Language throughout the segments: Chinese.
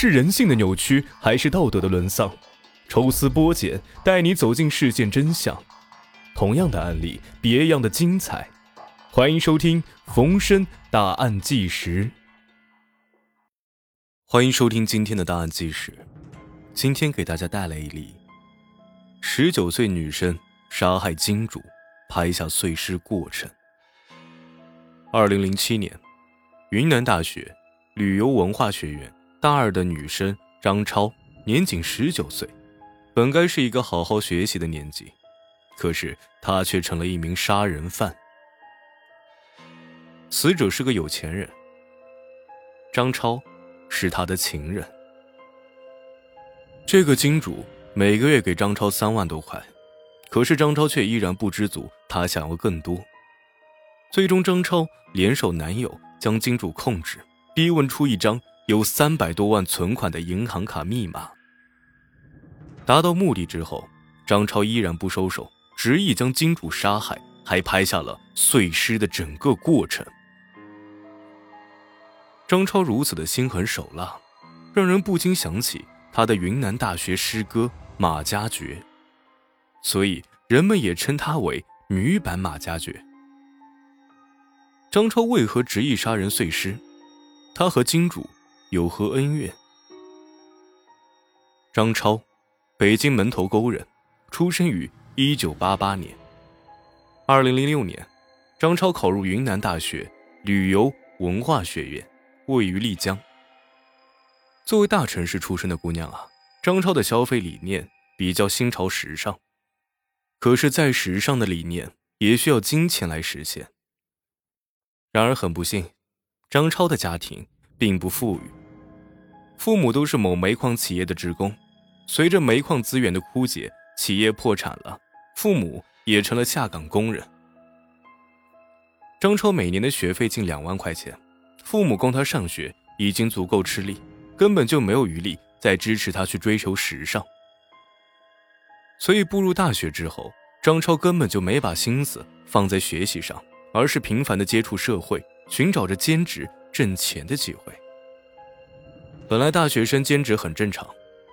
是人性的扭曲，还是道德的沦丧？抽丝剥茧，带你走进事件真相。同样的案例，别样的精彩。欢迎收听《逢申大案纪实》。欢迎收听今天的大案纪实。今天给大家带来一例：十九岁女生杀害金主，拍下碎尸过程。二零零七年，云南大学旅游文化学院大二的女生张超，年仅十九岁。本该是一个好好学习的年纪，可是他却成了一名杀人犯。死者是个有钱人，张超是他的情人。这个金主每个月给张超三万多块，可是张超却依然不知足，他想要更多。最终，张超联手男友将金主控制，逼问出一张有三百多万存款的银行卡密码。达到目的之后，张超依然不收手，执意将金主杀害，还拍下了碎尸的整个过程。张超如此的心狠手辣，让人不禁想起他的云南大学师哥马加爵，所以人们也称他为女版马加爵。张超为何执意杀人碎尸？他和金主有何恩怨？张超。北京门头沟人，出生于一九八八年。二零零六年，张超考入云南大学旅游文化学院，位于丽江。作为大城市出身的姑娘啊，张超的消费理念比较新潮时尚。可是再时尚的理念，也需要金钱来实现。然而很不幸，张超的家庭并不富裕，父母都是某煤矿企业的职工。随着煤矿资源的枯竭，企业破产了，父母也成了下岗工人。张超每年的学费近两万块钱，父母供他上学已经足够吃力，根本就没有余力再支持他去追求时尚。所以步入大学之后，张超根本就没把心思放在学习上，而是频繁的接触社会，寻找着兼职挣钱的机会。本来大学生兼职很正常。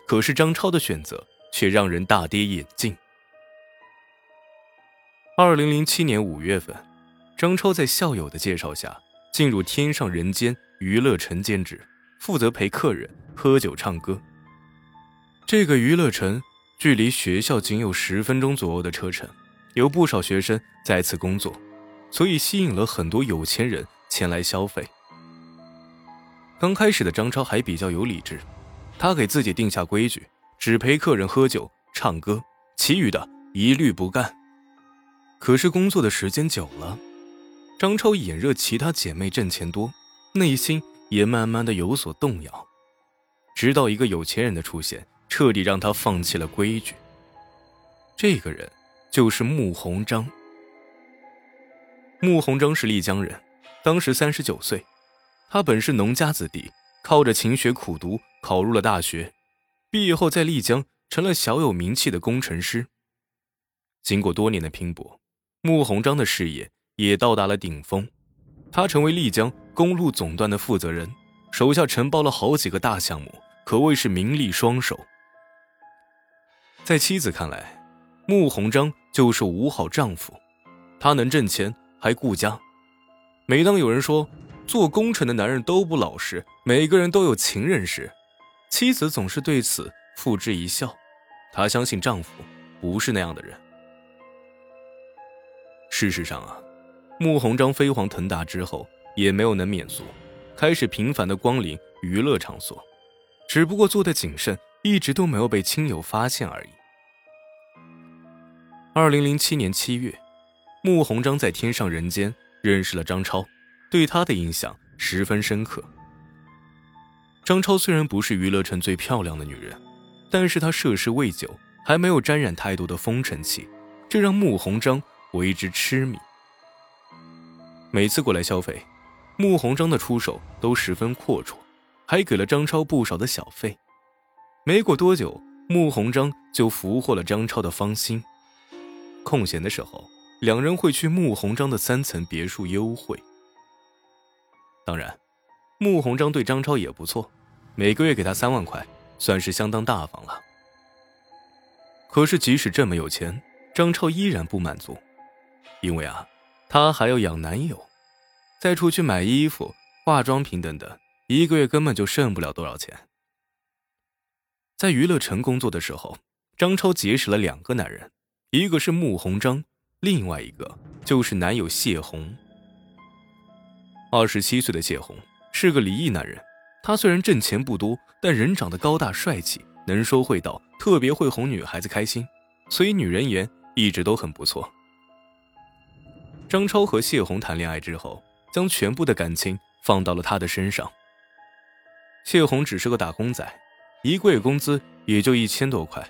可是张超的选择却让人大跌眼镜。二零零七年五月份，张超在校友的介绍下进入天上人间娱乐城兼职，负责陪客人喝酒唱歌。这个娱乐城距离学校仅有十分钟左右的车程，有不少学生在此工作，所以吸引了很多有钱人前来消费。刚开始的张超还比较有理智。他给自己定下规矩，只陪客人喝酒、唱歌，其余的一律不干。可是工作的时间久了，张超眼热其他姐妹挣钱多，内心也慢慢的有所动摇。直到一个有钱人的出现，彻底让他放弃了规矩。这个人就是穆鸿章。穆鸿章是丽江人，当时三十九岁，他本是农家子弟。靠着勤学苦读，考入了大学，毕业后在丽江成了小有名气的工程师。经过多年的拼搏，穆鸿章的事业也到达了顶峰，他成为丽江公路总段的负责人，手下承包了好几个大项目，可谓是名利双收。在妻子看来，穆鸿章就是五好丈夫，他能挣钱还顾家。每当有人说，做工程的男人都不老实，每个人都有情人时，妻子总是对此付之一笑。她相信丈夫不是那样的人。事实上啊，穆鸿章飞黄腾达之后，也没有能免俗，开始频繁的光临娱乐场所，只不过做的谨慎，一直都没有被亲友发现而已。二零零七年七月，穆鸿章在天上人间认识了张超。对他的印象十分深刻。张超虽然不是娱乐城最漂亮的女人，但是她涉世未久，还没有沾染太多的风尘气，这让穆鸿章为之痴迷。每次过来消费，穆鸿章的出手都十分阔绰，还给了张超不少的小费。没过多久，穆鸿章就俘获了张超的芳心。空闲的时候，两人会去穆鸿章的三层别墅幽会。当然，穆鸿章对张超也不错，每个月给他三万块，算是相当大方了。可是即使这么有钱，张超依然不满足，因为啊，他还要养男友，再出去买衣服、化妆品等等，一个月根本就剩不了多少钱。在娱乐城工作的时候，张超结识了两个男人，一个是穆鸿章，另外一个就是男友谢红。二十七岁的谢红是个离异男人，他虽然挣钱不多，但人长得高大帅气，能说会道，特别会哄女孩子开心，所以女人缘一直都很不错。张超和谢红谈恋爱之后，将全部的感情放到了他的身上。谢红只是个打工仔，一个月工资也就一千多块，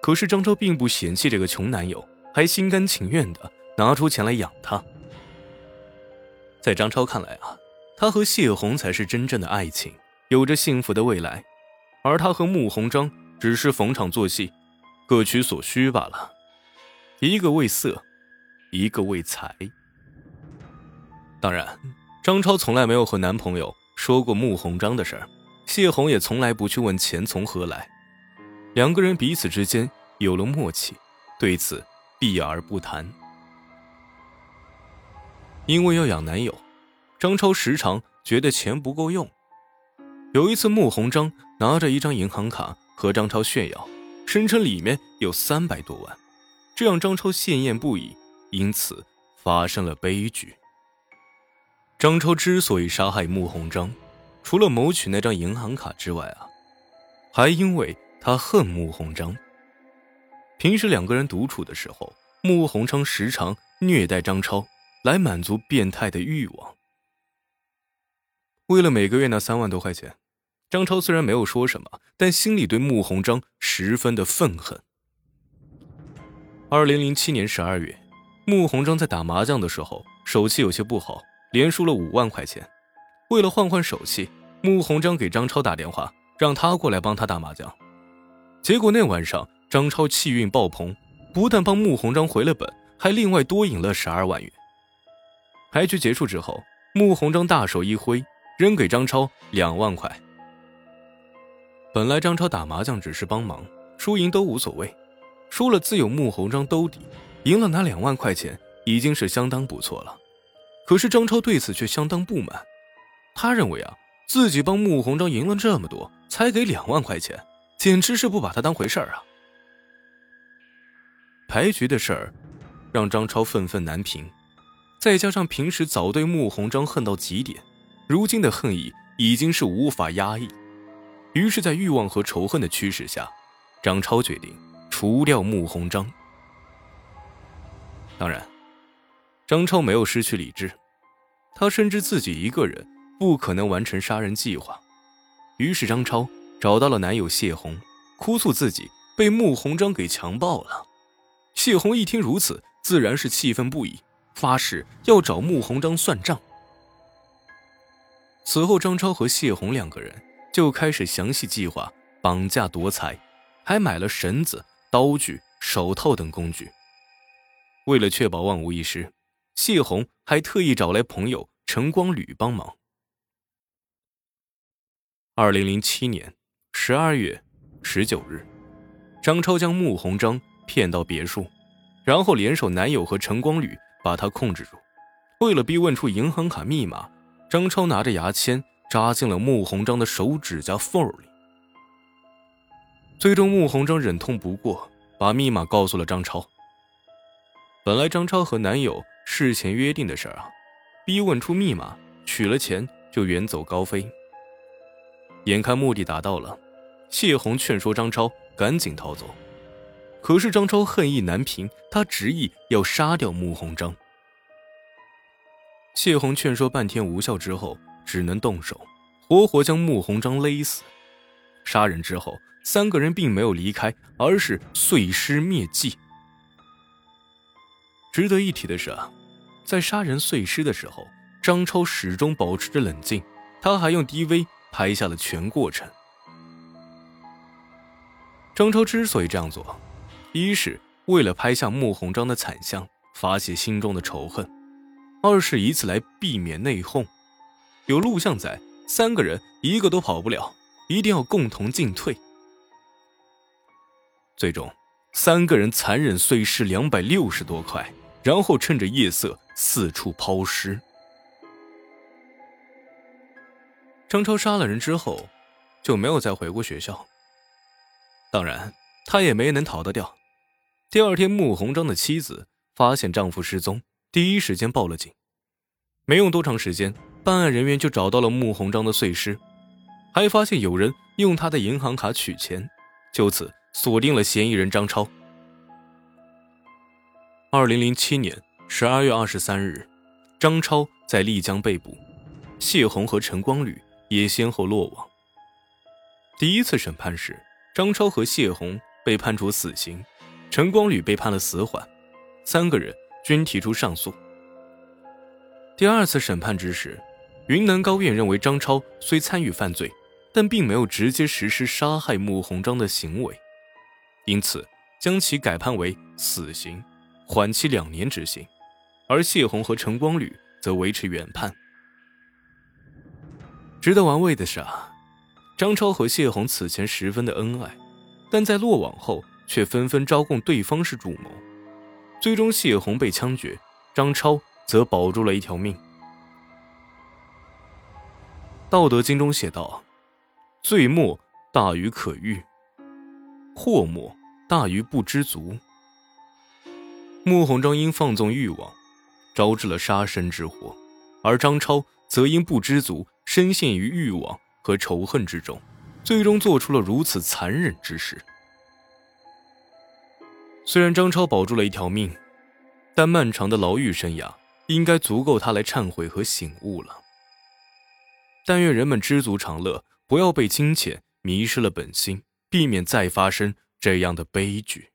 可是张超并不嫌弃这个穷男友，还心甘情愿的拿出钱来养他。在张超看来啊，他和谢红才是真正的爱情，有着幸福的未来，而他和穆鸿章只是逢场作戏，各取所需罢了。一个为色，一个为财。当然，张超从来没有和男朋友说过穆鸿章的事儿，谢红也从来不去问钱从何来，两个人彼此之间有了默契，对此避而不谈。因为要养男友，张超时常觉得钱不够用。有一次，穆鸿章拿着一张银行卡和张超炫耀，声称里面有三百多万，这让张超羡艳不已，因此发生了悲剧。张超之所以杀害穆鸿章，除了谋取那张银行卡之外啊，还因为他恨穆鸿章。平时两个人独处的时候，穆鸿章时常虐待张超。来满足变态的欲望。为了每个月那三万多块钱，张超虽然没有说什么，但心里对穆鸿章十分的愤恨。二零零七年十二月，穆鸿章在打麻将的时候手气有些不好，连输了五万块钱。为了换换手气，穆鸿章给张超打电话，让他过来帮他打麻将。结果那晚上，张超气运爆棚，不但帮穆鸿章回了本，还另外多赢了十二万元。牌局结束之后，穆鸿章大手一挥，扔给张超两万块。本来张超打麻将只是帮忙，输赢都无所谓，输了自有穆鸿章兜底，赢了拿两万块钱已经是相当不错了。可是张超对此却相当不满，他认为啊，自己帮穆鸿章赢了这么多，才给两万块钱，简直是不把他当回事儿啊！牌局的事儿，让张超愤愤难平。再加上平时早对穆鸿章恨到极点，如今的恨意已经是无法压抑。于是，在欲望和仇恨的驱使下，张超决定除掉穆鸿章。当然，张超没有失去理智，他深知自己一个人不可能完成杀人计划。于是，张超找到了男友谢红，哭诉自己被穆鸿章给强暴了。谢红一听如此，自然是气愤不已。发誓要找穆鸿章算账。此后，张超和谢红两个人就开始详细计划绑架夺财，还买了绳子、刀具、手套等工具。为了确保万无一失，谢红还特意找来朋友陈光吕帮忙。二零零七年十二月十九日，张超将穆鸿章骗到别墅，然后联手男友和陈光吕。把他控制住。为了逼问出银行卡密码，张超拿着牙签扎进了穆鸿章的手指甲缝里。最终，穆鸿章忍痛不过，把密码告诉了张超。本来张超和男友事前约定的事儿啊，逼问出密码，取了钱就远走高飞。眼看目的达到了，谢红劝说张超赶紧逃走。可是张超恨意难平，他执意要杀掉穆鸿章。谢红劝说半天无效之后，只能动手，活活将穆鸿章勒死。杀人之后，三个人并没有离开，而是碎尸灭迹。值得一提的是啊，在杀人碎尸的时候，张超始终保持着冷静，他还用 DV 拍下了全过程。张超之所以这样做。一是为了拍下穆鸿章的惨相，发泄心中的仇恨；二是以此来避免内讧。有录像在，三个人一个都跑不了，一定要共同进退。最终，三个人残忍碎尸两百六十多块，然后趁着夜色四处抛尸。张超杀了人之后，就没有再回过学校。当然，他也没能逃得掉。第二天，穆鸿章的妻子发现丈夫失踪，第一时间报了警。没用多长时间，办案人员就找到了穆鸿章的碎尸，还发现有人用他的银行卡取钱，就此锁定了嫌疑人张超。二零零七年十二月二十三日，张超在丽江被捕，谢红和陈光吕也先后落网。第一次审判时，张超和谢红被判处死刑。陈光吕被判了死缓，三个人均提出上诉。第二次审判之时，云南高院认为张超虽参与犯罪，但并没有直接实施杀害穆鸿章的行为，因此将其改判为死刑，缓期两年执行。而谢红和陈光吕则维持原判。值得玩味的是啊，张超和谢红此前十分的恩爱，但在落网后。却纷纷招供对方是主谋，最终谢红被枪决，张超则保住了一条命。《道德经》中写道：“罪莫大于可欲，祸莫大于不知足。”穆鸿章因放纵欲望，招致了杀身之祸，而张超则因不知足，深陷于欲望和仇恨之中，最终做出了如此残忍之事。虽然张超保住了一条命，但漫长的牢狱生涯应该足够他来忏悔和醒悟了。但愿人们知足常乐，不要被金钱迷失了本心，避免再发生这样的悲剧。